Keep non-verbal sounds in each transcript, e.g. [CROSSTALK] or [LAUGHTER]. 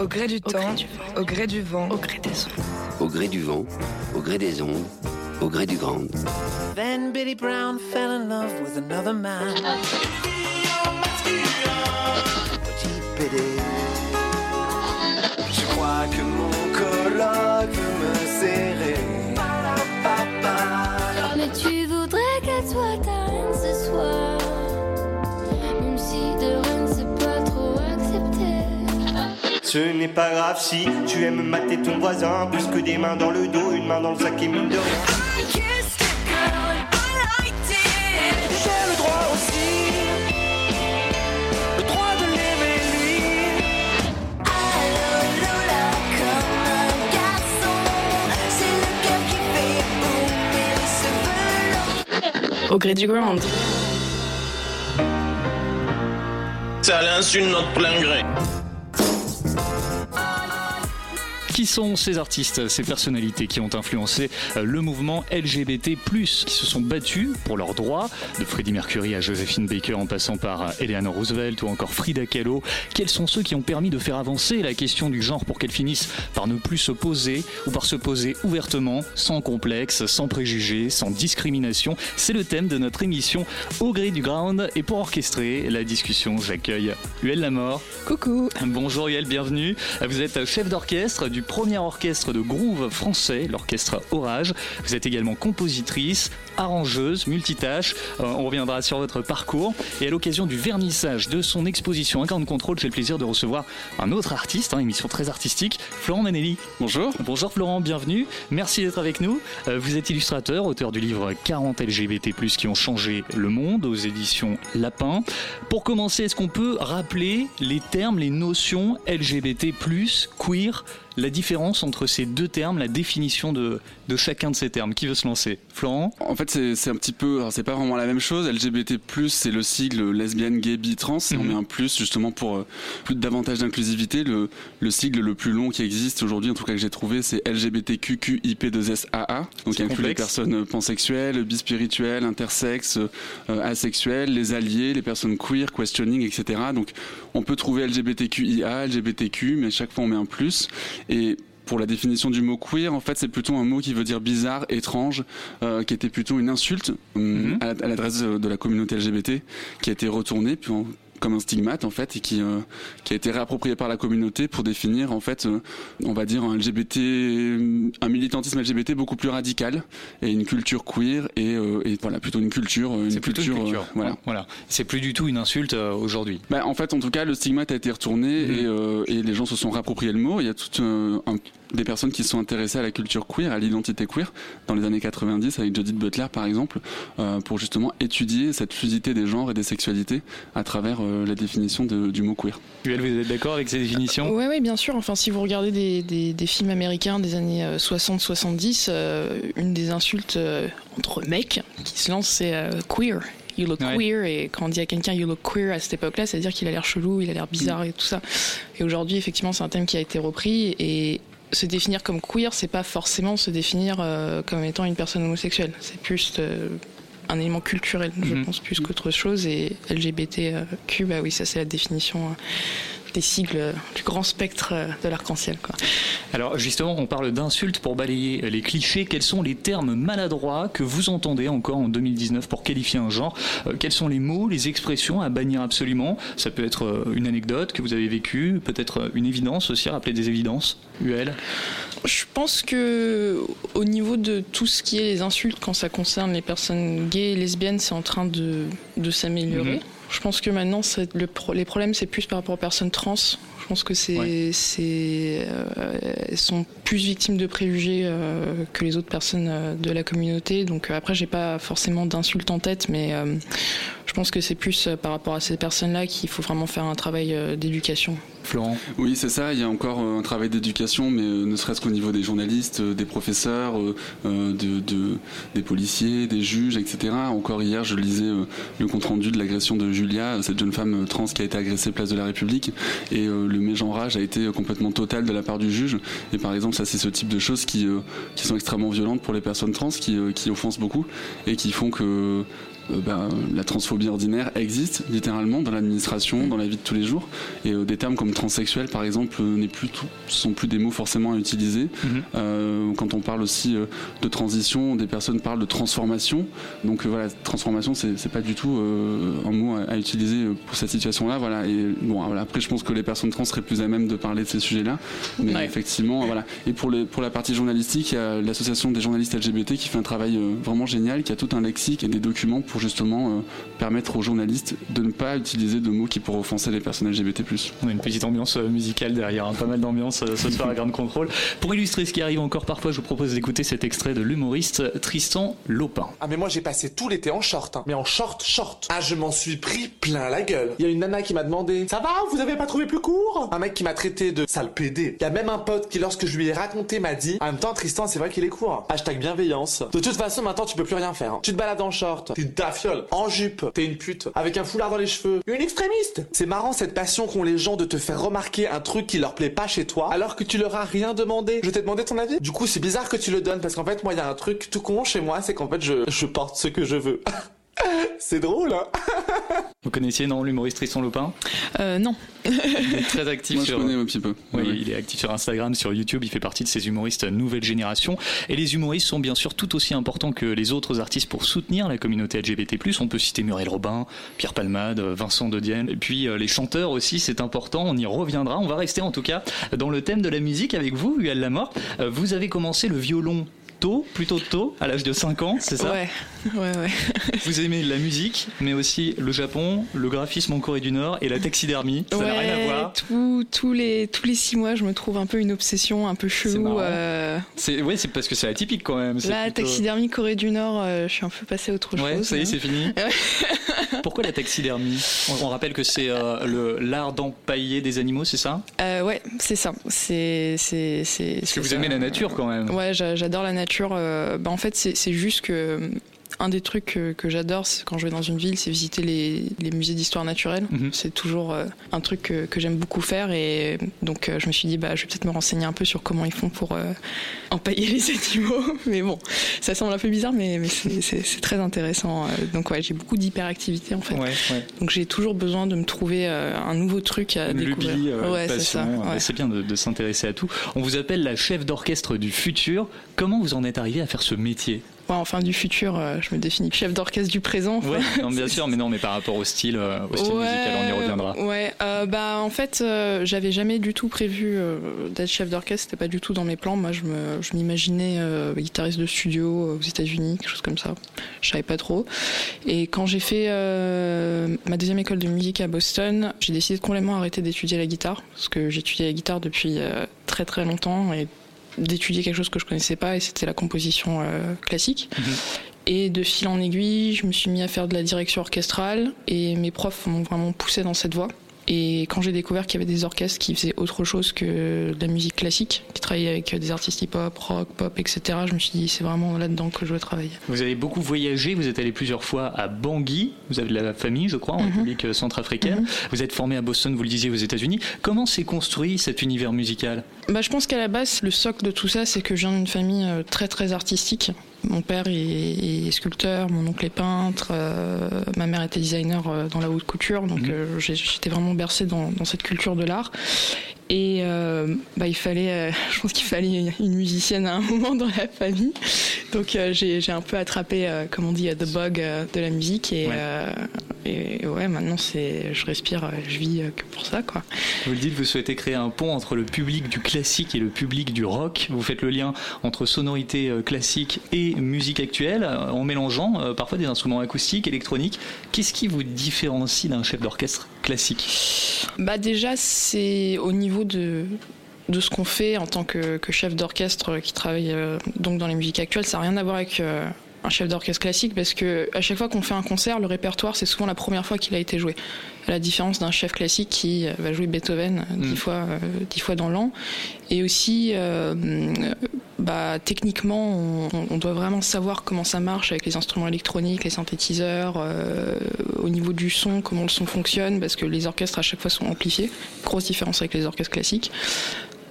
Au gré du temps, au gré du vent, au gré des ondes. Au gré du vent, au gré des ondes, au gré du grand. Then Billy Brown fell in love with another man. Ce n'est pas grave si tu aimes mater ton voisin Plus que des mains dans le dos, une main dans le sac et mine de rien J'ai le droit aussi. Le droit de l'aimer lui. Allô Lola comme un garçon C'est le cœur qui fait les cheveux longs Au gré du ground. Ça l'insulte notre plein gré. Qui sont ces artistes, ces personnalités qui ont influencé euh, le mouvement LGBT+, qui se sont battus pour leurs droits, de Freddie Mercury à Josephine Baker en passant par euh, Eleanor Roosevelt ou encore Frida Kahlo Quels sont ceux qui ont permis de faire avancer la question du genre pour qu'elle finisse par ne plus se poser ou par se poser ouvertement, sans complexe, sans préjugés, sans discrimination? C'est le thème de notre émission Au gré du ground et pour orchestrer la discussion, j'accueille Huel Lamort. Coucou. Bonjour Yael, bienvenue. Vous êtes chef d'orchestre du premier orchestre de groove français, l'orchestre Orage. Vous êtes également compositrice, arrangeuse, multitâche. Euh, on reviendra sur votre parcours. Et à l'occasion du vernissage de son exposition de contrôle, j'ai le plaisir de recevoir un autre artiste, hein, émission très artistique, Florent Manelli. Bonjour. Bonjour Florent, bienvenue. Merci d'être avec nous. Euh, vous êtes illustrateur, auteur du livre 40 LGBT+, qui ont changé le monde aux éditions Lapin. Pour commencer, est-ce qu'on peut rappeler les termes, les notions LGBT+, queer, la différence entre ces deux termes, la définition de, de chacun de ces termes Qui veut se lancer? Florent? En fait, c'est un petit peu, c'est pas vraiment la même chose. LGBT+, c'est le sigle lesbienne, gay, bi, trans. Et on Mhm. met un plus justement pour euh, plus davantage d'inclusivité. Le, le sigle le plus long qui existe aujourd'hui, en tout cas que j'ai trouvé, c'est LGBTQQIP2SAA. Donc il inclut les personnes pansexuelles, bispirituelles, intersexes, euh, asexuelles, les alliés, les personnes queer, questioning, etc. Donc on peut trouver LGBTQIA, LGBTQ, mais chaque fois on met un plus. Et pour la définition du mot queer, en fait, c'est plutôt un mot qui veut dire bizarre, étrange, euh, qui était plutôt une insulte hum, Mhm. à la- à l'adresse de de la communauté LGBT, qui a été retournée puis en- comme un stigmate en fait et qui euh, qui a été réapproprié par la communauté pour définir en fait euh, on va dire un LGBT un militantisme LGBT beaucoup plus radical et une culture queer et, euh, et voilà plutôt une culture euh, une C'est plutôt une euh, culture. voilà voilà. C'est plus du tout une insulte euh, aujourd'hui. bah, en fait, en tout cas, le stigmate a été retourné Mhm. et, euh, et les gens se sont réappropriés le mot. Il y a euh, un- des personnes qui se sont intéressées à la culture queer, à l'identité queer, dans les années 90, avec Judith Butler, par exemple, euh, pour justement étudier cette fluidité des genres et des sexualités à travers euh, la définition de- du mot queer. Huel, vous êtes d'accord avec ces définitions? Oui, oui, bien sûr. Enfin, si vous regardez des, des- des films américains des années euh, 60-70, euh, une des insultes euh, entre mecs qui se lancent, c'est euh, queer. You look Ouais. queer. Et quand on dit à quelqu'un you look queer à cette époque-là, c'est-à-dire qu'il a l'air chelou, il a l'air bizarre et tout ça. Et aujourd'hui, effectivement, c'est un thème qui a été repris. Et se définir comme queer, c'est pas forcément se définir euh, comme étant une personne homosexuelle. C'est plus euh, un élément culturel, je Mhm. pense, plus qu'autre chose. Et LGBTQ, bah oui, ça c'est la définition euh, des sigles du grand spectre de l'arc-en-ciel. Alors justement, on parle d'insultes pour balayer les clichés. Quels sont les termes maladroits que vous entendez encore en 2019 pour qualifier un genre? Quels sont les mots, les expressions à bannir absolument? Ça peut être une anecdote que vous avez vécue, peut-être une évidence aussi, rappeler des évidences. UL Je pense que au niveau de tout ce qui est les insultes quand ça concerne les personnes gays et lesbiennes, c'est en train de, de s'améliorer. Mhm. Je pense que maintenant, le pro les problèmes, c'est plus par rapport aux personnes trans. Je pense que c'est, Ouais. euh, elles sont plus victimes de préjugés euh, que les autres personnes euh, de la communauté. Donc après, j'ai pas forcément d'insultes en tête, mais euh, je pense que c'est plus euh, par rapport à ces personnes-là qu'il faut vraiment faire un travail euh, d'éducation. Florent Oui, c'est ça. Il y a encore euh, un travail d'éducation, mais ne serait-ce qu'au niveau des journalistes, des professeurs, de, de- des policiers, des juges, etc. Encore hier, je lisais le compte-rendu de l'agression de Julia, cette jeune femme trans qui a été agressée place de la République, et le mégenrage a été complètement total de la part du juge. Et par exemple, ça, c'est ce type de choses qui, qui sont extrêmement violentes pour les personnes trans, qui, qui offensent beaucoup, et qui font que ben, la transphobie ordinaire existe littéralement dans l'administration, dans la vie de tous les jours. Et euh, des termes comme transsexuel, par exemple, euh, n'est plus tout, sont plus des mots forcément à utiliser. Euh, quand on parle aussi euh, de transition, des personnes parlent de transformation. Donc euh, voilà, transformation, c'est c'est pas du tout euh, un mot à, à utiliser euh, pour cette situation-là. Voilà. Et bon, voilà, après, je pense que les personnes trans seraient plus à même de parler de ces sujets-là. Mais Ouais. effectivement, voilà. Et pour, les, pour la partie journalistique, il y a l'association des journalistes LGBT qui fait un travail euh, vraiment génial, qui a tout un lexique et des documents pour justement euh, permettre aux journalistes de ne pas utiliser de mots qui pourraient offenser les personnes LGBT+. On a une petite ambiance euh, musicale derrière, hein, pas mal d'ambiance euh, ce soir à Grande Contrôle. Pour illustrer ce qui arrive encore parfois, je vous propose d'écouter cet extrait de l'humoriste Tristan Lopin. Ah mais moi j'ai passé tout l'été en short, hein. mais en short short. Ah je m'en suis pris plein la gueule. Il y a une nana qui m'a demandé "Ça va Vous avez pas trouvé plus court? Un mec qui m'a traité de sale PD. Il y a même un pote qui lorsque je lui ai raconté m'a dit "En même temps Tristan, c'est vrai qu'il est court." Hashtag bienveillance. De toute façon maintenant tu peux plus rien faire. hein. Tu te balades en short, t'es en jupe, t'es une pute, avec un foulard dans les cheveux, une extrémiste. C'est marrant cette passion qu'ont les gens de te faire remarquer un truc qui leur plaît pas chez toi, alors que tu leur as rien demandé. Je t'ai demandé ton avis? Du coup c'est bizarre que tu le donnes parce qu'en fait moi il y a un truc tout con chez moi, c'est qu'en fait je, je porte ce que je veux. [LAUGHS] [LAUGHS] c'est drôle hein [LAUGHS] Vous connaissiez, non, l'humoriste Tristan Lopin Euh, non. Il est très actif Moi, je sur... connais un petit peu. Oui, Ouais. il est actif sur Instagram, sur YouTube, il fait partie de ces humoristes nouvelle génération. Et les humoristes sont bien sûr tout aussi importants que les autres artistes pour soutenir la communauté LGBT+. On peut citer Muriel Robin, Pierre Palmade, Vincent De Dienne, et puis euh, les chanteurs aussi, c'est important, on y reviendra. On va rester en tout cas dans le thème de la musique avec vous, Huel Lamort. Euh, Vous avez commencé le violon tôt, plutôt tôt, à l'âge de 5 ans, c'est ça Ouais, ouais, ouais. [LAUGHS] Vous aimez la musique, mais aussi le Japon, le graphisme en Corée du Nord et la taxidermie. Ça n'a ouais, rien à voir. Tout- tous les tous les six mois, je me trouve un peu une obsession, un peu chelou. euh, C'est ouais, c'est parce que c'est atypique quand même. la plutôt- taxidermie Corée du Nord, euh, je suis un peu passée à autre Ouais, chose. ça y est, hein. c'est fini. [LAUGHS] Pourquoi la taxidermie? On, on rappelle que c'est euh, le l'art d'empailler des animaux, c'est ça? Ouais, c'est ça. C'est c'est c'est. Parce que vous ça. aimez la nature quand même. Ouais, j'a- j'adore la nature. bah, en fait, c'est juste que un des trucs que, que j'adore c'est quand je vais dans une ville, c'est visiter les, les musées d'histoire naturelle. Mhm. C'est toujours euh, un truc que, que j'aime beaucoup faire et donc euh, je me suis dit bah je vais peut-être me renseigner un peu sur comment ils font pour euh, empailler les [LAUGHS] animaux. mais bon, ça semble un peu bizarre, mais, mais c'est- très intéressant. Donc ouais, j'ai beaucoup d'hyperactivité en fait. Ouais, ouais. Donc j'ai toujours besoin de me trouver un nouveau truc à Une découvrir. lubie, euh, ouais, une c'est ça. C'est bien de, de s'intéresser à tout. On vous appelle la chef d'orchestre du futur. Comment vous en êtes arrivé à faire ce métier? Ouais, enfin du futur, euh, je me définis chef d'orchestre du présent. Ouais, non, bien sûr, mais non, mais par rapport au style, euh, au style musical, on y reviendra. Ouais, euh, bah en fait, euh, j'avais jamais du tout prévu euh, d'être chef d'orchestre. C'était pas du tout dans mes plans. Moi, je me, je m'imaginais guitariste de studio aux États-Unis, quelque chose comme ça. Je savais pas trop. Et quand j'ai fait ma deuxième école de musique à Boston, j'ai décidé de complètement arrêter d'étudier la guitare parce que j'étudiais la guitare depuis très très longtemps et d'étudier quelque chose que je connaissais pas et c'était la composition euh, classique. Et de fil en aiguille, je me suis mis à faire de la direction orchestrale et mes profs m'ont vraiment poussé dans cette voie. Et quand j'ai découvert qu'il y avait des orchestres qui faisaient autre chose que de la musique classique, qui travaillaient avec des artistes hip-hop, rock, pop, etc., je me suis dit c'est vraiment là-dedans que je veux travailler. Vous avez beaucoup voyagé, vous êtes allé plusieurs fois à Bangui, vous avez de la famille, je crois, en Mhm. République euh, centrafricaine. Vous êtes formé à Boston, vous le disiez, aux États-Unis. Comment s'est construit cet univers musical? Bah, je pense qu'à la base, le socle de tout ça, c'est que je viens d'une famille euh, très très artistique. Mon père est, est sculpteur, mon oncle est peintre, euh, ma mère était designer euh, dans la haute couture, donc Mhm. euh, j'ai- j'étais vraiment bercée dans, dans cette culture de l'art. Et euh, bah, il fallait, euh, [LAUGHS] je pense qu'il fallait une musicienne à un [LAUGHS] moment dans la famille. Donc euh, j'ai j'ai un peu attrapé, comme on dit, the bug de la musique. Et, Ouais. et ouais, maintenant c'est, je respire, je vis que pour ça, quoi. Vous le dites, vous souhaitez créer un pont entre le public du classique et le public du rock. Vous faites le lien entre sonorité classique et musique actuelle en mélangeant parfois des instruments acoustiques, électroniques. Qu'est-ce qui vous différencie d'un chef d'orchestre? Classique Bah déjà, c'est au niveau de de ce qu'on fait en tant que, chef d'orchestre qui travaille euh, donc dans les musiques actuelles, ça n'a rien à voir avec euh, un chef d'orchestre classique parce que à chaque fois qu'on fait un concert, le répertoire c'est souvent la première fois qu'il a été joué. À la différence d'un chef classique qui euh, va jouer Beethoven euh, dix Mm. fois euh, dix fois dans l'an et aussi euh, bah, techniquement on, on doit vraiment savoir comment ça marche avec les instruments électroniques, les synthétiseurs, euh, au niveau du son, comment le son fonctionne parce que les orchestres à chaque fois sont amplifiés. Grosse différence avec les orchestres classiques.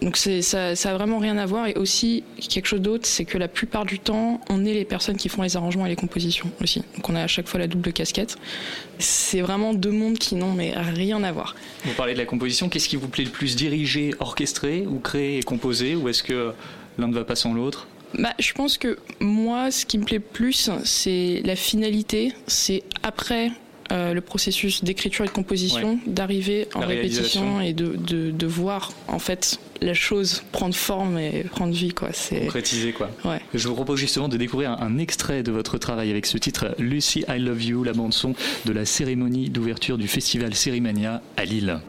Donc ça, ça a vraiment rien à voir et aussi quelque chose d'autre, c'est que la plupart du temps, on est les personnes qui font les arrangements et les compositions aussi. Donc on a à chaque fois la double casquette. C'est vraiment deux mondes qui n'ont mais rien à voir. Vous parlez de la composition. Qu'est-ce qui vous plaît le plus Diriger, orchestrer ou créer et composer Ou est-ce que l'un ne va pas sans l'autre? Bah, je pense que moi, ce qui me plaît plus, c'est la finalité. C'est après euh, le processus d'écriture et de composition, d'arriver en répétition et de, de, de voir en fait la chose prendre forme et prendre vie. Quoi. C'est... Concrétiser quoi. Ouais. Je vous propose justement de découvrir un, un extrait de votre travail avec ce titre Lucy I Love You, la bande son de la cérémonie d'ouverture du festival Cérimania à Lille.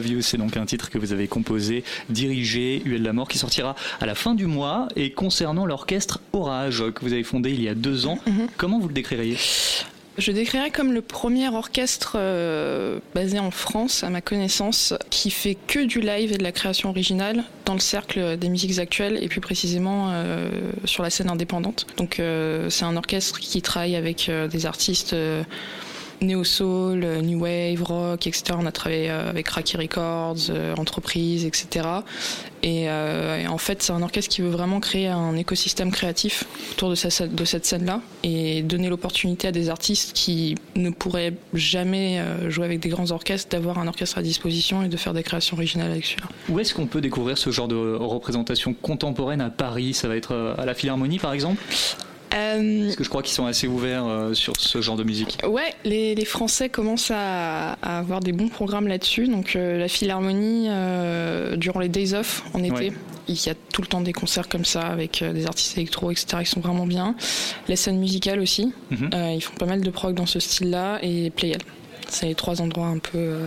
Love You, c'est donc un titre que vous avez composé, dirigé, UL La Mort, qui sortira à la fin du mois. Et concernant l'orchestre Orage, que vous avez fondé il y a deux ans, comment vous le décririez? Je décrirais comme le premier orchestre euh, basé en France, à ma connaissance, qui fait que du live et de la création originale dans le cercle des musiques actuelles et plus précisément euh, sur la scène indépendante. Donc euh, c'est un orchestre qui travaille avec des artistes euh, néo-soul, euh, new wave, rock, etc. On a travaillé euh, avec Raki Records, euh, entreprises, etc. Et, en fait, c'est un orchestre qui veut vraiment créer un écosystème créatif autour de, de cette scène-là et donner l'opportunité à des artistes qui ne pourraient jamais jouer avec des grands orchestres d'avoir un orchestre à disposition et de faire des créations originales avec celui-là. Où est-ce qu'on peut découvrir ce genre de représentation contemporaine à Paris? Ça va être à la Philharmonie par exemple? Euh, Parce que je crois qu'ils sont assez ouverts euh, sur ce genre de musique. Ouais, les, les Français commencent à, à avoir des bons programmes là-dessus. Donc euh, la Philharmonie, euh, durant les Days Off en été, Ouais. il y a tout le temps des concerts comme ça avec euh, des artistes électro, etc. qui sont vraiment bien. La scène musicale aussi. Euh, ils font pas mal de prog dans ce style-là et Playel. C'est les trois endroits un peu euh,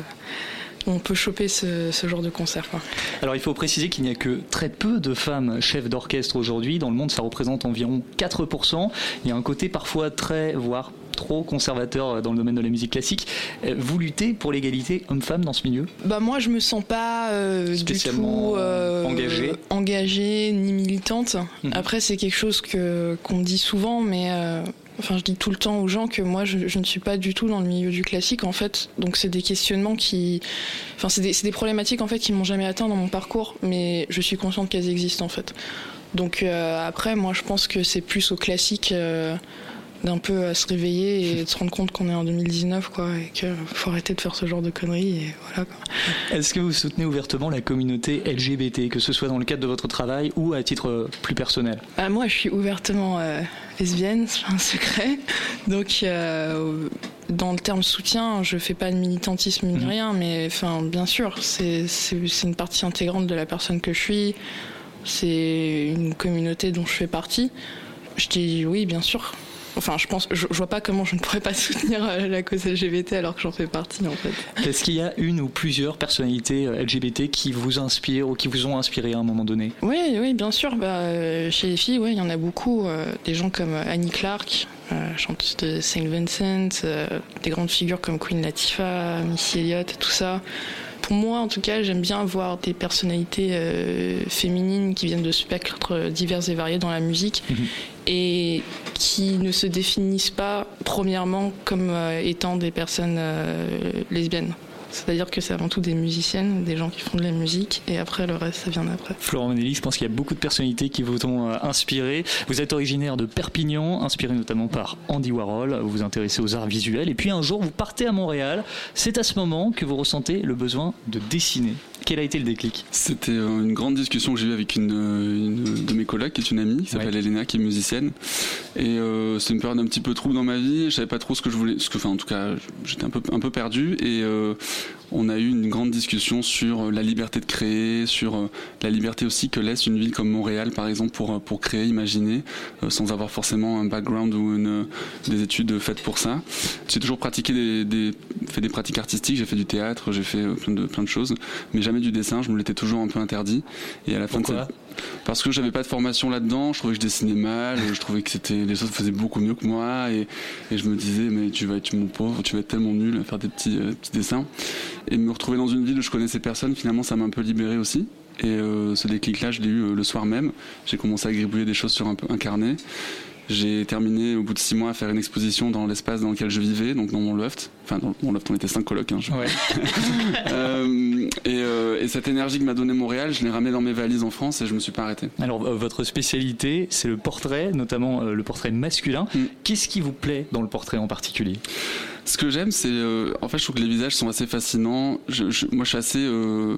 on peut choper ce, ce genre de concert. Quoi. Alors il faut préciser qu'il n'y a que très peu de femmes chefs d'orchestre aujourd'hui. Dans le monde, ça représente environ 4%. Il y a un côté parfois très, voire trop conservateur dans le domaine de la musique classique. Euh, Vous luttez pour l'égalité homme-femme dans ce milieu? Bah moi je me sens pas euh, du Spécialement tout euh, engagée. engagée ni militante. Mhm. Après c'est quelque chose que qu'on me dit souvent, mais euh, enfin je dis tout le temps aux gens que moi je, ne suis pas du tout dans le milieu du classique en fait. Donc c'est des questionnements qui, enfin c'est des, des problématiques en fait qui m'ont jamais atteint dans mon parcours, mais je suis consciente qu'elles existent en fait. Donc euh, après moi je pense que c'est plus au classique. euh, d'un peu à se réveiller et de se rendre compte qu'on est en 2019 quoi et qu'il faut arrêter de faire ce genre de conneries et voilà quoi. Est-ce que vous soutenez ouvertement la communauté LGBT, que ce soit dans le cadre de votre travail ou à titre euh, plus personnel? Ah, moi, je suis ouvertement euh, lesbienne, c'est pas un secret. Donc, euh, dans le terme soutien, je fais pas de militantisme ni Mhm. rien, mais enfin, bien sûr, c'est une partie intégrante de la personne que je suis. C'est une communauté dont je fais partie. Je dis oui, bien sûr. Enfin, je pense, je, je vois pas comment je ne pourrais pas [LAUGHS] soutenir euh, la cause LGBT alors que j'en fais partie en fait. Est-ce qu'il y a une ou plusieurs personnalités euh, LGBT qui vous inspirent ou qui vous ont inspiré à un moment donné? Oui, oui, bien sûr. Bah, euh, chez les filles, ouais, il y en a beaucoup. des gens comme Annie Clark, chanteuse de Saint Vincent, des grandes figures comme Queen Latifah, Missy Elliott, tout ça. Pour moi, en tout cas, j'aime bien voir des personnalités euh, féminines qui viennent de spectres divers et variés dans la musique et qui ne se définissent pas premièrement comme euh, étant des personnes euh, lesbiennes. C'est-à-dire que c'est avant tout des musiciennes, des gens qui font de la musique, et après le reste, ça vient après. Florent Manelli, je pense qu'il y a beaucoup de personnalités qui vous ont euh, inspiré. Vous êtes originaire de Perpignan, inspiré notamment par Andy Warhol. Vous vous intéressez aux arts visuels. Et puis un jour, vous partez à Montréal. C'est à ce moment que vous ressentez le besoin de dessiner. Quel a été le déclic C'était euh, une grande discussion que j'ai eue avec une, euh, une de mes collègues, qui est une amie, qui s'appelle Elena, qui est musicienne. Et euh, c'est une période un petit peu trouble dans ma vie. Je savais pas trop ce que je voulais, ce que, enfin, en tout cas, j'étais un peu, un peu perdu. Et euh, on a eu une grande discussion sur la liberté de créer, sur euh, la liberté aussi que laisse une ville comme Montréal, par exemple, pour euh, pour créer, imaginer, euh, sans avoir forcément un background ou une, des études faites pour ça. J'ai toujours pratiqué des, des, fait des pratiques artistiques. J'ai fait du théâtre, j'ai fait euh, plein de plein de choses, mais jamais du dessin. Je me l'étais toujours un peu interdit. Et à la fin de cette- parce que j'avais pas de formation là-dedans, je trouvais que je dessinais mal, je trouvais que c'était les autres faisaient beaucoup mieux que moi et, je me disais mais tu vas être mon pauvre, tu vas être tellement nul à faire des petits euh, petits dessins et me retrouver dans une ville où je connaissais personne, finalement ça m'a un peu libéré aussi. Et euh, ce déclic-là, je l'ai eu euh, le soir même. J'ai commencé à gribouiller des choses sur un, peu- un carnet. J'ai terminé au bout de six mois à faire une exposition dans l'espace dans lequel je vivais, donc dans mon loft. Enfin, dans mon loft, on était cinq colocs. Hein, je- [LAUGHS] Euh, et, euh, et cette énergie que m'a donné Montréal, je l'ai ramenée dans mes valises en France et je me suis pas arrêté. Alors, euh, votre spécialité, c'est le portrait, notamment le portrait masculin. Qu'est-ce qui vous plaît dans le portrait en particulier? Ce que j'aime, c'est euh, en fait, je trouve que les visages sont assez fascinants. Je, je- moi, je suis assez euh,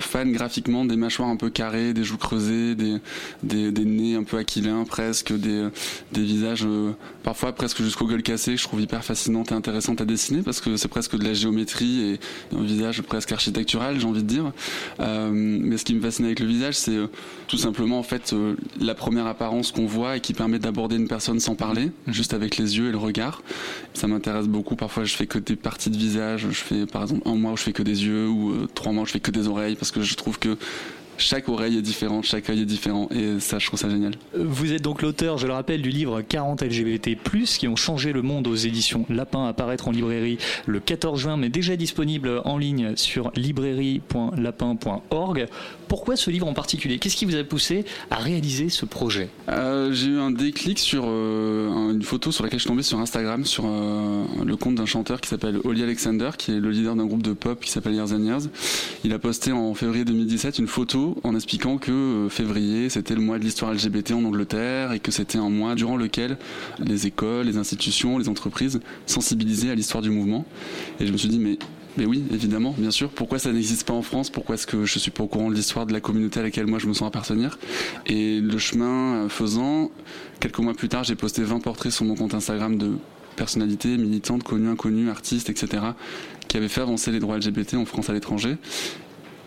fan graphiquement des mâchoires un peu carrées, des joues creusées, des, des, des nez un peu aquilins presque, des, des visages euh, parfois presque jusqu'au gueule cassé. que Je trouve hyper fascinante et intéressante à dessiner parce que c'est presque de la géométrie et un visage presque architectural, j'ai envie de dire. Euh, mais ce qui me fascine avec le visage, c'est euh, tout simplement en fait euh, la première apparence qu'on voit et qui permet d'aborder une personne sans parler, juste avec les yeux et le regard. Ça m'intéresse beaucoup. Parfois, je fais que des parties de visage. Je fais par exemple un mois où je fais que des yeux ou euh, trois mois où je fais que des oreilles parce que je trouve que chaque oreille est différente, chaque œil est différent et ça, je trouve ça génial. Vous êtes donc l'auteur, je le rappelle, du livre 40 LGBT+, qui ont changé le monde aux éditions Lapin, à paraître en librairie le 14 juin, mais déjà disponible en ligne sur librairie.lapin.org. Pourquoi ce livre en particulier? Qu'est-ce qui vous a poussé à réaliser ce projet? Euh, j'ai eu un déclic sur euh, un- une photo sur laquelle je suis tombé sur Instagram, sur euh, le compte d'un chanteur qui s'appelle Oli Alexander, qui est le leader d'un groupe de pop qui s'appelle Years and Years. Il a posté en février 2017 une photo en expliquant que euh, février c'était le mois de l'histoire LGBT en Angleterre et que c'était un mois durant lequel les écoles, les institutions, les entreprises sensibilisaient à l'histoire du mouvement. Et je me suis dit mais oui, évidemment, bien sûr. Pourquoi ça n'existe pas en France? Pourquoi est-ce que je suis pas au courant de l'histoire de la communauté à laquelle moi je me sens appartenir? Et le chemin euh, faisant, quelques mois plus tard, j'ai posté 20 portraits sur mon compte Instagram de personnalités militantes, connues, inconnues, artistes, etc., qui avaient fait avancer les droits LGBT en France à l'étranger.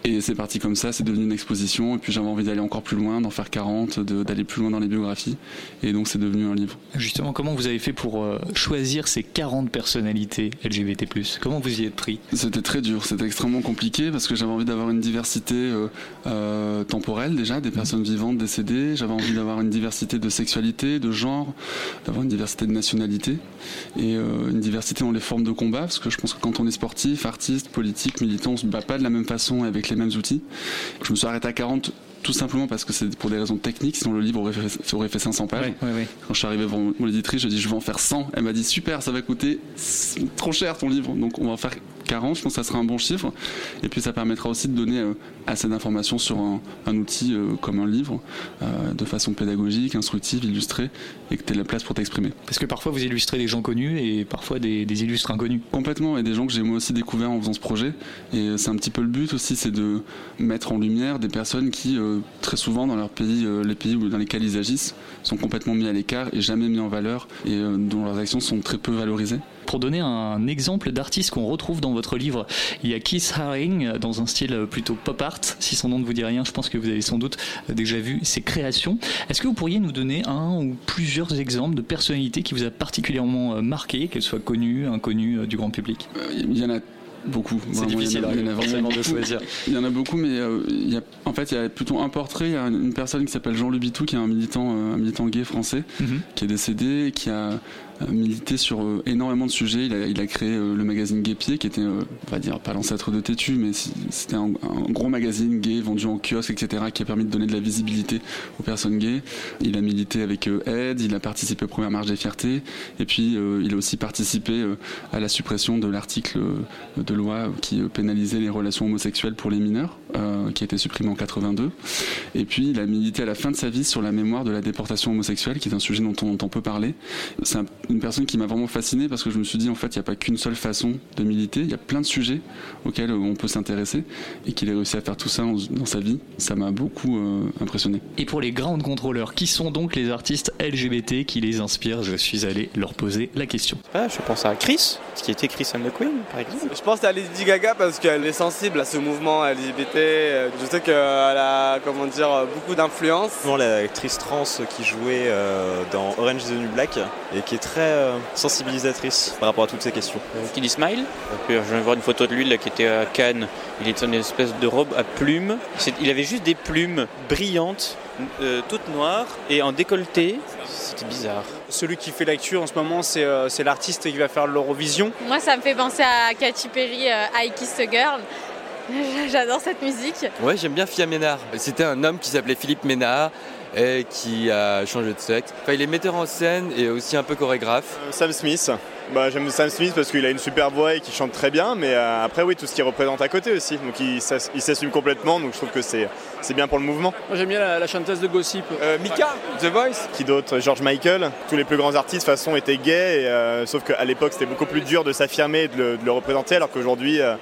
Et c'est parti comme ça, c'est devenu une exposition. Et puis j'avais envie d'aller encore plus loin, d'en faire 40, de- d'aller plus loin dans les biographies. Et donc c'est devenu un livre. Justement, comment vous avez fait pour euh, choisir ces 40 personnalités LGBT+. Comment vous y êtes pris? C'était très dur, c'était extrêmement compliqué parce que j'avais envie d'avoir une diversité euh, euh, temporelle déjà, des personnes vivantes, décédées. J'avais envie d'avoir une diversité de sexualité, de genre, d'avoir une diversité de nationalité et euh, une diversité dans les formes de combat parce que je pense que quand on est sportif, artiste, politique, militant, on se bat pas de la même façon avec les mêmes outils. Je me suis arrêté à 40 tout simplement parce que c'est pour des raisons techniques, sinon le livre aurait fait, aurait fait 500 pages. Quand je suis arrivé devant mon éditrice, je dis je vais en faire 100. Elle m'a dit super, ça va coûter trop cher ton livre, donc on va en faire 40, je pense que ça sera un bon chiffre. Et puis ça permettra aussi de donner euh, assez d'informations sur un, un outil euh, comme un livre, euh, de façon pédagogique, instructive, illustrée, et que tu aies la place pour t'exprimer. Parce que parfois vous illustrez des gens connus et parfois des, des illustres inconnus. Complètement, et des gens que j'ai moi aussi découverts en faisant ce projet. Et c'est un petit peu le but aussi, c'est de mettre en lumière des personnes qui, très souvent dans leur pays, les pays dans lesquels ils agissent, sont complètement mis à l'écart et jamais mis en valeur, et dont leurs actions sont très peu valorisées. Pour donner un exemple d'artiste qu'on retrouve dans votre livre, il y a Keith Haring dans un style plutôt pop art. Si son nom ne vous dit rien, je pense que vous avez sans doute déjà vu ses créations. Est-ce que vous pourriez nous donner un ou plusieurs exemples de personnalités qui vous a particulièrement marqué, qu'elles soient connues, inconnues du grand public? Beaucoup. C'est difficile il y en a, il y en a forcément vraiment de [LAUGHS] choisir. Il y en a beaucoup, mais euh, il y a, en fait, il y a plutôt un portrait. Il y a une personne qui s'appelle Jean Lubitou, qui est un militant, euh, un militant gay français, Mhm. qui est décédé, et qui a euh, milité sur euh, énormément de sujets. Il a, il a créé euh, le magazine Gay Pied, qui était, euh, on va dire, pas l'ancêtre de Tétu, mais c'était un, un gros magazine gay vendu en kiosque, etc., qui a permis de donner de la visibilité aux personnes gays. Il a milité avec Aide, il a participé aux premières marches des fiertés, et puis il a aussi participé à la suppression de l'article de loi qui euh, pénalisait les relations homosexuelles pour les mineurs, euh, qui a été supprimé en 82. Et puis il a milité à la fin de sa vie sur la mémoire de la déportation homosexuelle, qui est un sujet dont on entend peu parler. C'est un- une personne qui m'a vraiment fasciné parce que je me suis dit en fait il n'y a pas qu'une seule façon de militer, il y a plein de sujets auxquels euh, on peut s'intéresser et qu'il ait réussi à faire tout ça en- dans sa vie, ça m'a beaucoup euh, impressionné. Et pour les grandes contrôleurs, qui sont donc les artistes LGBT qui les inspirent? Je suis allé leur poser la question. Ah, je pense à Chris, ce qui était Chris and the Queen, par exemple. Je pense à Lady Gaga parce qu'elle est sensible à ce mouvement LGBT. Euh, Je sais qu'elle a, comment dire, beaucoup d'influence. L'actrice trans qui jouait euh, dans Orange is the New Black et qui est très euh, sensibilisatrice par rapport à toutes ces questions. Kid Smile. Je viens de voir une photo de lui là, qui était à Cannes. Il était une espèce de robe à plumes. Il avait juste des plumes brillantes, euh, toutes noires et en décolleté. C'était bizarre. Celui qui fait l'actu en ce moment, c'est euh, c'est l'artiste qui va faire l'Eurovision. Moi, ça me fait penser à Katy Perry, euh, I Kissed a Girl. [LAUGHS] J'adore cette musique. Ouais, j'aime bien Fia Ménard. C'était un homme qui s'appelait Philippe Ménard et qui a changé de sexe. Enfin, il est metteur en scène et aussi un peu chorégraphe. Sam Smith. Bah, J'aime Sam Smith parce qu'il a une super voix et qu'il chante très bien, mais euh, après, oui, tout ce qu'il représente à côté aussi. Donc il s'ass- il s'assume complètement, donc je trouve que c'est c'est bien pour le mouvement. Moi, j'aime bien la, la chanteuse de Gossip. Mika, The Voice. Qui d'autre? George Michael. Tous les plus grands artistes, de toute façon, étaient gays, et, euh, sauf qu'à l'époque, c'était beaucoup plus dur de s'affirmer et de le, de le représenter, alors qu'aujourd'hui, euh,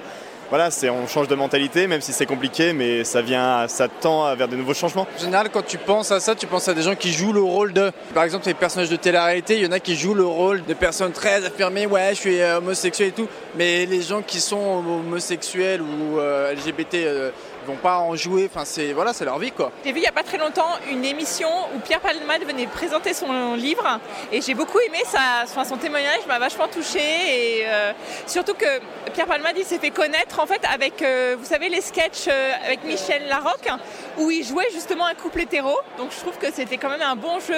voilà, on change de mentalité, même si c'est compliqué, mais ça vient, ça tend vers de nouveaux changements. En général, quand tu penses à ça, tu penses à des gens qui jouent le rôle de. Par exemple, les personnages de télé-réalité, il y en a qui jouent le rôle de personnes très affirmées, ouais, je suis euh, homosexuel et tout. Mais les gens qui sont homosexuels ou euh, LGBT euh, vont pas en jouer. Enfin, c'est voilà, c'est leur vie quoi. J'ai vu il n'y a pas très longtemps une émission où Pierre Palmade venait présenter son livre et j'ai beaucoup aimé sa, enfin, son témoignage, m'a vachement touché et euh, surtout que Pierre Palmade il s'est fait connaître en fait avec, euh, vous savez, les sketchs euh, avec Michel Larocque où il jouait justement un couple hétéro. Donc je trouve que c'était quand même un bon jeu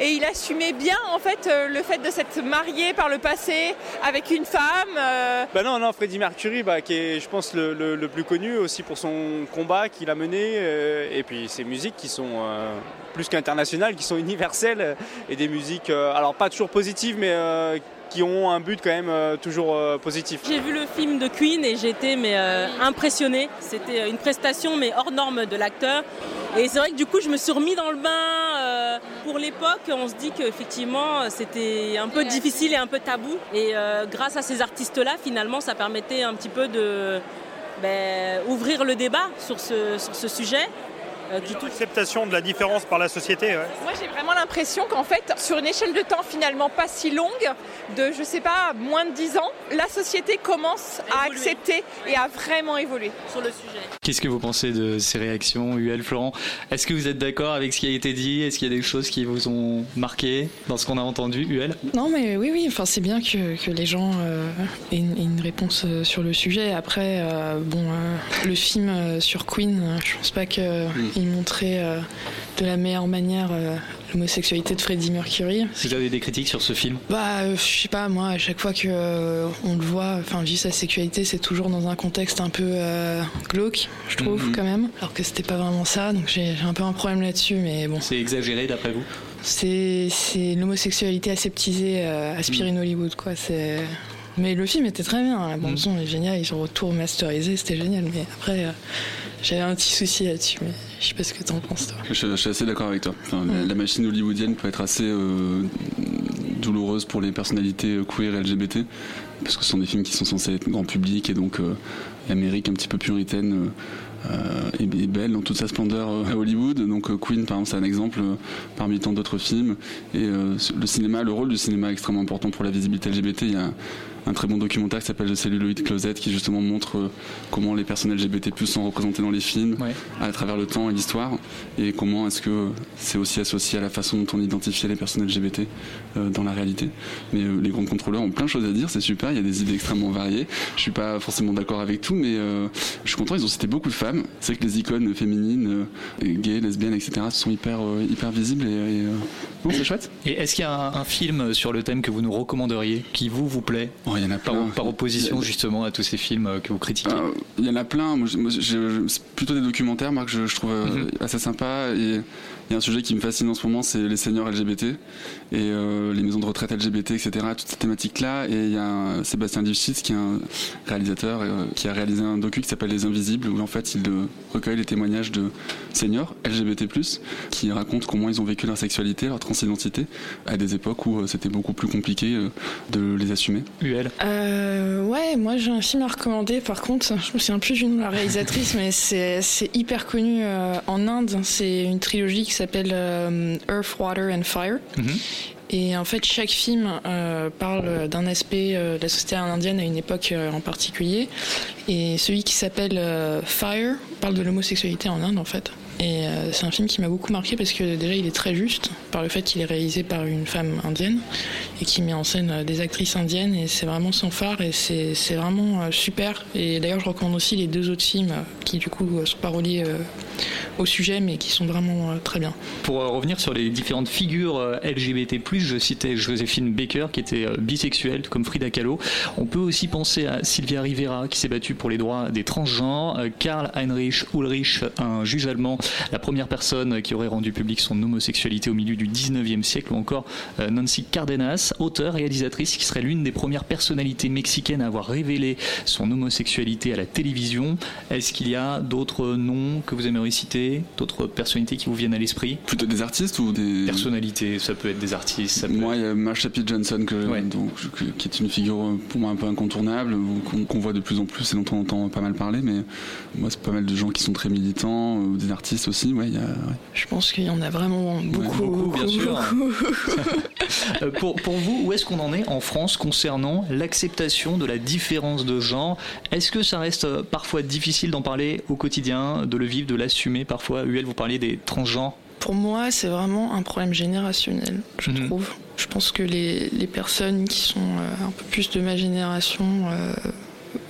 et il assumait bien en fait euh, le fait de s'être marié par le passé avec une femme. euh, Bah non, non, Freddie Mercury, bah, qui est, je pense, le, le- le plus connu aussi pour son combat qu'il a mené, euh, et puis ses musiques qui sont euh, plus qu'internationales, qui sont universelles, et des musiques, euh, alors pas toujours positives, mais qui ont un but quand même toujours positif. J'ai vu le film de Queen et j'étais mais impressionnée. C'était une prestation mais hors norme de l'acteur. Et c'est vrai que du coup je me suis remis dans le bain. pour l'époque, on se dit qu'effectivement c'était un peu difficile et un peu tabou. Et grâce à ces artistes-là, finalement, ça permettait un petit peu de ben, ouvrir le débat sur ce, sur ce sujet. Euh, qui touche- L'acceptation de la différence par la société. ouais. Moi, j'ai vraiment l'impression qu'en fait, sur une échelle de temps finalement pas si longue, de je sais pas, moins de 10 ans, la société commence à accepter et à vraiment évoluer sur le sujet. Qu'est-ce que vous pensez de ces réactions, UL Florent? Est-ce que vous êtes d'accord avec ce qui a été dit? Est-ce qu'il y a des choses qui vous ont marqué dans ce qu'on a entendu, UL Non, mais oui, oui. Enfin, c'est bien que, que les gens euh, aient, une, aient une réponse euh, sur le sujet. Après, euh, bon, euh, le film sur Queen, je pense pas qu'il montrait euh, de la meilleure manière euh, l'homosexualité de Freddie Mercury. Vous avez des critiques sur ce film? Bah, euh, je sais pas, moi, à chaque fois que euh, on le voit, enfin, vit sa sexualité, c'est toujours dans un contexte un peu euh, glauque, je trouve, Mhm. quand même. Alors que c'était pas vraiment ça, donc j'ai un peu un problème là-dessus, mais bon. C'est exagéré d'après vous? C'est l'homosexualité aseptisée Aspirine Hollywood, quoi. C'est. Mais le film était très bien, la bande son est géniale, ils ont retour masterisé, c'était génial. Mais après, euh, j'avais un petit souci là-dessus, mais je sais pas ce que t'en penses, toi. Je, je suis assez d'accord avec toi. Enfin, la, la machine hollywoodienne peut être assez euh, douloureuse pour les personnalités euh, queer et LGBT, parce que ce sont des films qui sont censés être grand public et donc euh, l'Amérique un petit peu puritaine euh, est, est belle dans toute sa splendeur euh, à Hollywood. Donc euh, Queen, par exemple, c'est un exemple euh, parmi tant d'autres films. Et euh, le cinéma, le rôle du cinéma est extrêmement important pour la visibilité LGBT. Il y a un très bon documentaire qui s'appelle The Celluloid Closet qui justement montre euh, comment les personnes LGBT sont représentés dans les films à travers le temps et l'histoire et comment est-ce que c'est aussi associé à la façon dont on identifiait les personnes LGBT euh, dans la réalité. Mais euh, les grands contrôleurs ont plein de choses à dire, c'est super, il y a des idées extrêmement variées. Je suis pas forcément d'accord avec tout, mais je suis content, ils ont cité beaucoup de femmes. C'est que les icônes féminines, gays, lesbiennes, etc. sont hyper, hyper visibles et, et, euh, non, c'est chouette. Et est-ce qu'il y a un, un film sur le thème que vous nous recommanderiez, qui vous, vous plaît? Oh, il y en a par, plein. par opposition justement à tous ces films euh, que vous critiquez Euh, Il y en a plein. Moi, plutôt des documentaires, moi, que je, je trouve euh, Mhm. assez sympa. Et il y a un sujet qui me fascine en ce moment, c'est les seniors LGBT et euh, les maisons de retraite LGBT, etc. Toutes ces thématiques-là. Et il y a un- Sébastien Lifshitz, qui est un réalisateur, euh, qui a réalisé un docu qui s'appelle Les Invisibles, où en fait il euh, recueille les témoignages de seniors LGBT+, qui racontent comment ils ont vécu leur sexualité, leur transidentité, à des époques où euh, c'était beaucoup plus compliqué euh, de les assumer. UL Euh, ouais, moi j'ai un film à recommander. Par contre, je me souviens plus du nom de la réalisatrice, [LAUGHS] mais c'est c'est hyper connu euh, en Inde. C'est une trilogie qui s'appelle euh, Earth, Water and Fire. Et en fait, chaque film euh, parle d'un aspect euh, de la société indienne à une époque euh, en particulier. Et celui qui s'appelle Fire parle de l'homosexualité en Inde, en fait. Et euh, c'est un film qui m'a beaucoup marqué parce que déjà il est très juste par le fait qu'il est réalisé par une femme indienne et qui met en scène euh, des actrices indiennes et c'est vraiment son phare et c'est vraiment euh, super. Et d'ailleurs je recommande aussi les deux autres films qui du coup sont pas reliés au sujet mais qui sont vraiment très bien. Pour revenir sur les différentes figures LGBT+, je citais Joséphine Baker qui était bisexuelle comme Frida Kahlo. On peut aussi penser à Sylvia Rivera qui s'est battue pour les droits des transgenres, Karl Heinrich Ulrich, un juge allemand, la première personne qui aurait rendu public son homosexualité au milieu du 19e siècle, ou encore euh, Nancy Cardenas, auteure, réalisatrice qui serait l'une des premières personnalités mexicaines à avoir révélé son homosexualité à la télévision. Est-ce qu'il y a d'autres noms que vous aimeriez citer, d'autres personnalités qui vous viennent à l'esprit? Plutôt des artistes ou des personnalités Ça peut être des artistes. Ça peut Moi, il y a Marsha P. Johnson, que, donc, que- qui est une figure euh, pour moi un peu incontournable, ou qu'on qu'on voit de plus en plus et dont on entend pas mal parler, mais moi, c'est pas mal de gens qui sont très militants, euh, ou des artistes aussi, ouais, il y a, ouais. Je pense qu'il y en a vraiment beaucoup. beaucoup, bien sûr. beaucoup. [LAUGHS] Euh, pour, pour vous, où est-ce qu'on en est en France concernant l'acceptation de la différence de genre? Est-ce que ça reste euh, parfois difficile d'en parler au quotidien, de le vivre, de l'assumer parfois? UL, vous parliez des transgenres. Pour moi, c'est vraiment un problème générationnel, je trouve. Je pense que les, les personnes qui sont euh, un peu plus de ma génération, euh,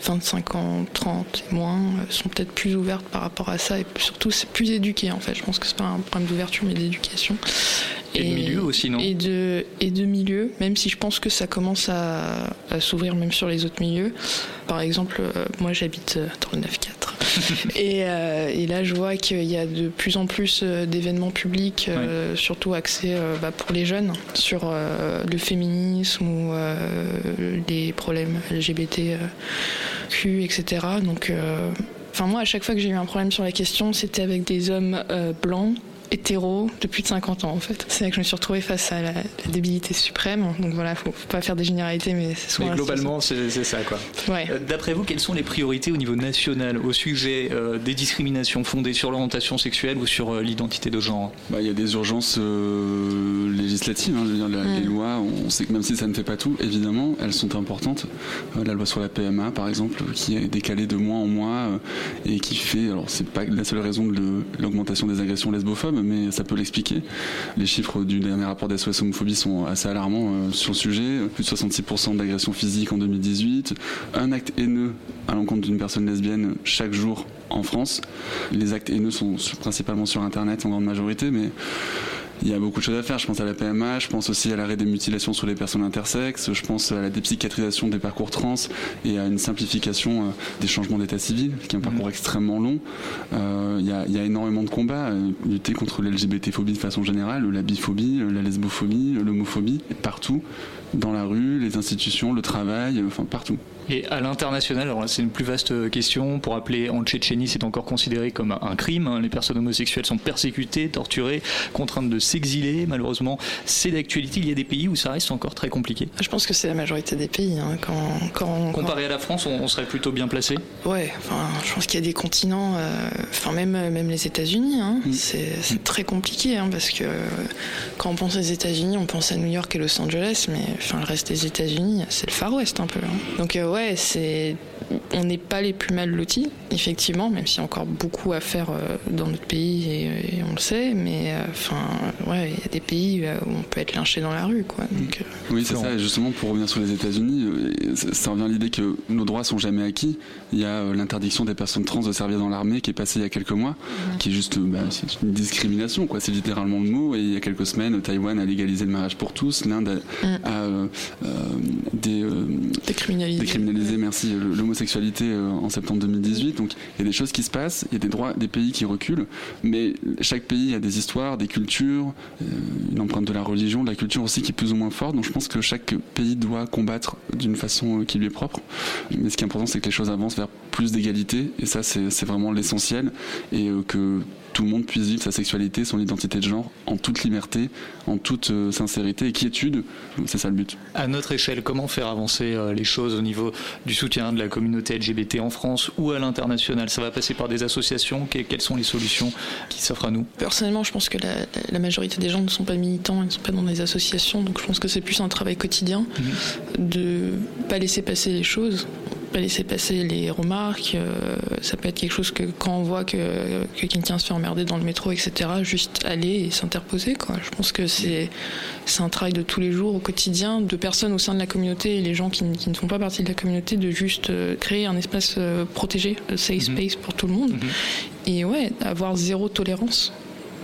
25 ans, 30 et moins, euh, sont peut-être plus ouvertes par rapport à ça et surtout c'est plus éduquées en fait. Je pense que c'est pas un problème d'ouverture mais d'éducation. Et de milieu aussi, non? Et de, et de milieu, même si je pense que ça commence à, à s'ouvrir même sur les autres milieux. Par exemple, euh, moi j'habite euh, dans le 9-4. [LAUGHS] et, euh, et là, je vois qu'il y a de plus en plus euh, d'événements publics, euh, surtout axés bah, pour les jeunes, sur le féminisme ou les problèmes LGBT, euh, Q, etc. Donc, enfin moi, à chaque fois que j'ai eu un problème sur la question, c'était avec des hommes blancs hétéro de plus de 50 ans en fait. C'est là que je me suis retrouvée face à la, la débilité suprême. Donc voilà, faut, faut pas faire des généralités, mais c'est souvent Mais globalement, c'est ça quoi. Ouais. Euh, D'après vous, quelles sont les priorités au niveau national au sujet euh, des discriminations fondées sur l'orientation sexuelle ou sur euh, l'identité de genre? Bah, il y a des urgences euh, législatives. hein, je veux dire, la-. Les lois, on sait que même si ça ne fait pas tout, évidemment, elles sont importantes. Euh, la loi sur la PMA, par exemple, qui est décalée de mois en mois euh, et qui fait, alors c'est pas la seule raison de l'augmentation des agressions lesbophobes, mais ça peut l'expliquer. Les chiffres du dernier rapport d'SOS homophobie sont assez alarmants euh, sur le sujet. Plus de 66% d'agressions physiques en 2018, un acte haineux à l'encontre d'une personne lesbienne chaque jour en France. Les actes haineux sont principalement sur Internet en grande majorité, mais il y a beaucoup de choses à faire. Je pense à la PMA, je pense aussi à l'arrêt des mutilations sur les personnes intersexes, je pense à la dépsychiatrisation des parcours trans et à une simplification euh, des changements d'état civil, qui est un parcours extrêmement long. Euh, Il y, a, il y a énormément de combats, euh, lutter contre l'LGBT-phobie de façon générale, la biphobie, la lesbophobie, l'homophobie, partout, dans la rue, les institutions, le travail, euh, enfin partout. Et à l'international, alors là c'est une plus vaste question. Pour appeler en Tchétchénie, c'est encore considéré comme un crime. hein. Les personnes homosexuelles sont persécutées, torturées, contraintes de s'exiler. Malheureusement, c'est d'actualité. Il y a des pays où ça reste encore très compliqué. Je pense que c'est la majorité des pays. hein, Quand, quand, Comparé à la France, on, on serait plutôt bien placé. Ouais, enfin, je pense qu'il y a des continents, euh, enfin même même les États-Unis, hein, c'est c'est très compliqué hein, parce que euh, quand on pense aux États-Unis, on pense à New York et Los Angeles, mais enfin le reste des États-Unis, c'est le Far West un peu. hein. Donc euh, ouais, c'est on n'est pas les plus mal lotis, effectivement, même s'il y a encore beaucoup à faire euh, dans notre pays et, et on le sait, mais euh, enfin ouais, il y a des pays euh, où on peut être lynché dans la rue, quoi. Donc, Oui, c'est ça. Et justement, pour revenir sur les États-Unis, ça revient à l'idée que nos droits sont jamais acquis. Il y a l'interdiction des personnes trans de servir dans l'armée qui est passée il y a quelques mois, qui est juste bah, une discrimination. quoi. C'est littéralement le mot. Et il y a quelques semaines, Taïwan a légalisé le mariage pour tous. L'Inde a, a, euh, des, euh, décriminalisé. décriminalisé, merci, l'homosexualité euh, en septembre 2018. Donc il y a des choses qui se passent, il y a des droits des pays qui reculent, mais chaque pays a des histoires, des cultures, euh, une empreinte de la religion, de la culture aussi qui est plus ou moins forte. Donc je pense que chaque pays doit combattre d'une façon euh, qui lui est propre. Mais ce qui est important, c'est que les choses avancent vers plus d'égalité, et ça c'est vraiment l'essentiel, et euh, que tout le monde puisse vivre sa sexualité, son identité de genre en toute liberté, en toute euh, sincérité et quiétude. C'est ça le but. À notre échelle, comment faire avancer euh, les choses au niveau du soutien de la communauté LGBT en France ou à l'international? Ça va passer par des associations? Que- Quelles sont les solutions qui s'offrent à nous? Personnellement, je pense que la, la majorité des gens ne sont pas militants, ils ne sont pas dans des associations, donc je pense que c'est plus un travail quotidien de pas laisser passer les choses, laisser passer les remarques. euh, ça peut être quelque chose que quand on voit que, que quelqu'un se fait emmerder dans le métro, etc., juste aller et s'interposer. Quoi. Je pense que c'est c'est un travail de tous les jours, au quotidien, de personnes au sein de la communauté et les gens qui, ne- qui ne font pas partie de la communauté, de juste euh, créer un espace euh, protégé, un safe space pour tout le monde. Et ouais, avoir zéro tolérance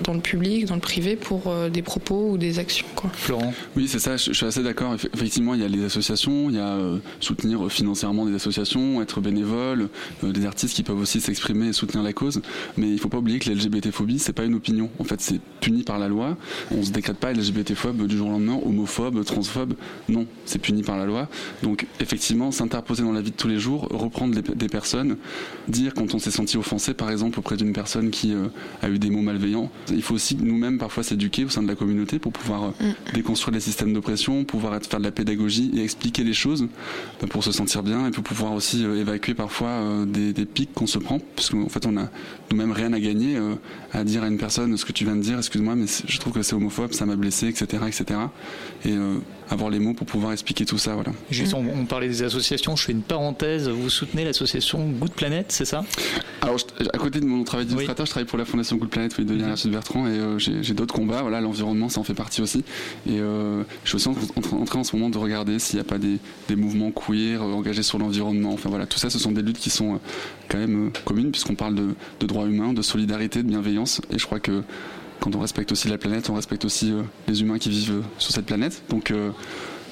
dans le public, dans le privé, pour euh, des propos ou des actions. Quoi. Florent Oui, c'est ça, je, je suis assez d'accord. Eff- Effectivement, il y a les associations, il y a euh, soutenir financièrement des associations, être bénévole, euh, des artistes qui peuvent aussi s'exprimer et soutenir la cause. Mais il faut pas oublier que l'LGBT-phobie, c'est pas une opinion. En fait, c'est puni par la loi. On se décrète pas LGBT-phobe du jour au lendemain, homophobe, transphobe. Non, c'est puni par la loi. Donc, effectivement, s'interposer dans la vie de tous les jours, reprendre les- des personnes, dire quand on s'est senti offensé, par exemple, auprès d'une personne qui euh, a eu des mots malveillants. Il faut aussi nous-mêmes parfois s'éduquer au sein de la communauté pour pouvoir euh, déconstruire les systèmes d'oppression, pouvoir être, faire de la pédagogie et expliquer les choses bah, pour se sentir bien et pour pouvoir aussi euh, évacuer parfois euh, des, des pics qu'on se prend parce qu'en fait on a nous-mêmes rien à gagner euh, à dire à une personne ce que tu viens de dire, excuse-moi mais je trouve que c'est homophobe, ça m'a blessé, etc., etc. Et euh, avoir les mots pour pouvoir expliquer tout ça, voilà. Juste, on, on parlait des associations. Je fais une parenthèse. Vous soutenez l'association Good Planet, c'est ça? Alors, je- à côté de mon travail d'illustrateur, je travaille pour la Fondation Good Planet, oui, de Yann Sud Bertrand, et euh, j'ai j'ai d'autres combats. Voilà, l'environnement, ça en fait partie aussi. Et euh, je suis aussi en, en- en train en ce moment de regarder s'il n'y a pas des, des mouvements queer euh, engagés sur l'environnement. Enfin voilà, tout ça, ce sont des luttes qui sont euh, quand même euh, communes, puisqu'on parle de, de droits humains, de solidarité, de bienveillance. Et je crois que quand on respecte aussi la planète, on respecte aussi euh, les humains qui vivent euh, sur cette planète. Donc euh,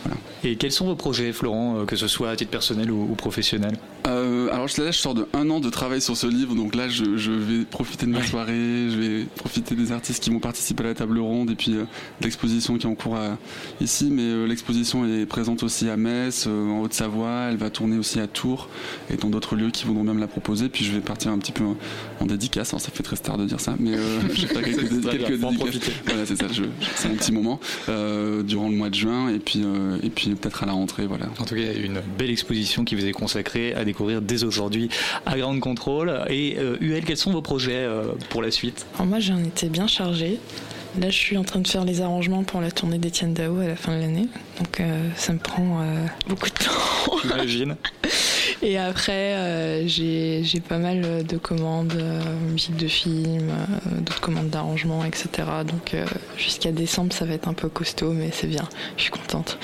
voilà. Et quels sont vos projets, Florent, euh, que ce soit à titre personnel ou, ou professionnel Euh, alors je- là, je sors de un an de travail sur ce livre, donc là, je, je vais profiter de ma soirée, je vais profiter des artistes qui vont participer à la table ronde et puis euh, de l'exposition qui est en cours à- ici. Mais euh, l'exposition est présente aussi à Metz, euh, en Haute-Savoie, elle va tourner aussi à Tours et dans d'autres lieux qui voudront même la proposer. Puis je vais partir un petit peu en, en dédicace. Alors ça fait très star de dire ça, mais euh, je vais faire quelques, quelques bien, dédicaces. Voilà, c'est ça. C'est mon petit moment euh, durant le mois de juin et puis euh, et puis peut-être à la rentrée, voilà. En tout cas, une belle exposition qui vous est consacrée à découvrir dès aujourd'hui à Ground Control. Et euh, UL, quels sont vos projets euh, pour la suite? Alors moi, j'en étais bien chargée. Là, je suis en train de faire les arrangements pour la tournée d'Étienne Dao à la fin de l'année. Donc, euh, ça me prend euh, beaucoup de temps. J'imagine. [LAUGHS] Et après, euh, j'ai pas mal de commandes, euh, musique de film, euh, d'autres commandes d'arrangement, etc. Donc, euh, jusqu'à décembre, ça va être un peu costaud, mais c'est bien. Je suis contente.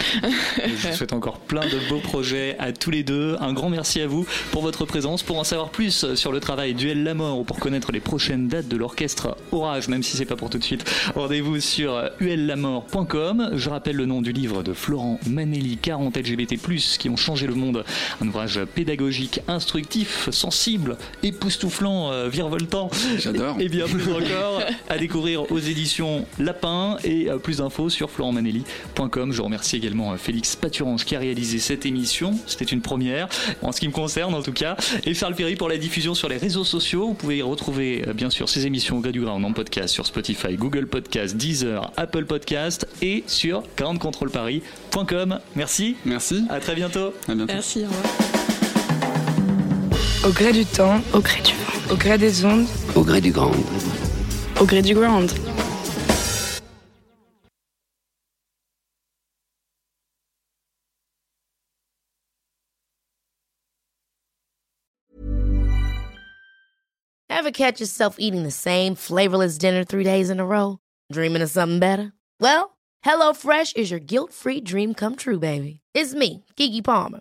Je vous souhaite encore plein de beaux projets à tous les deux. Un grand merci à vous pour votre présence. Pour en savoir plus sur le travail Duel La Mort ou pour connaître les prochaines dates de l'orchestre Orage, même si c'est pas pour tout de suite, rendez-vous sur ullamort.com. Je rappelle le nom du livre de Florent Manelli, 40 LGBT+, qui ont changé le monde. Un ouvrage pédagogique, instructif, sensible, époustouflant, euh, virevoltant. J'adore. Et bien plus encore [LAUGHS] à découvrir aux éditions Lapin et euh, plus d'infos sur florentmanelli.com. Je remercie également euh, Félix Paturange qui a réalisé cette émission. C'était une première, en ce qui me concerne en tout cas. Et Charles Perry pour la diffusion sur les réseaux sociaux. Vous pouvez y retrouver euh, bien sûr ces émissions au gré du ground en podcast sur Spotify, Google Podcast, Deezer, Apple Podcast et sur groundcontrolparis.com. Merci. Merci. À très bientôt. À bientôt. Merci, au revoir. Au gré du temps, au gré du vent, au gré des ondes, Au gré du grand. au gré du ground. Ever catch yourself eating the same flavorless dinner three days in a row? Dreaming of something better? Well, HelloFresh is your guilt-free dream come true, baby. It's me, Kiki Palmer.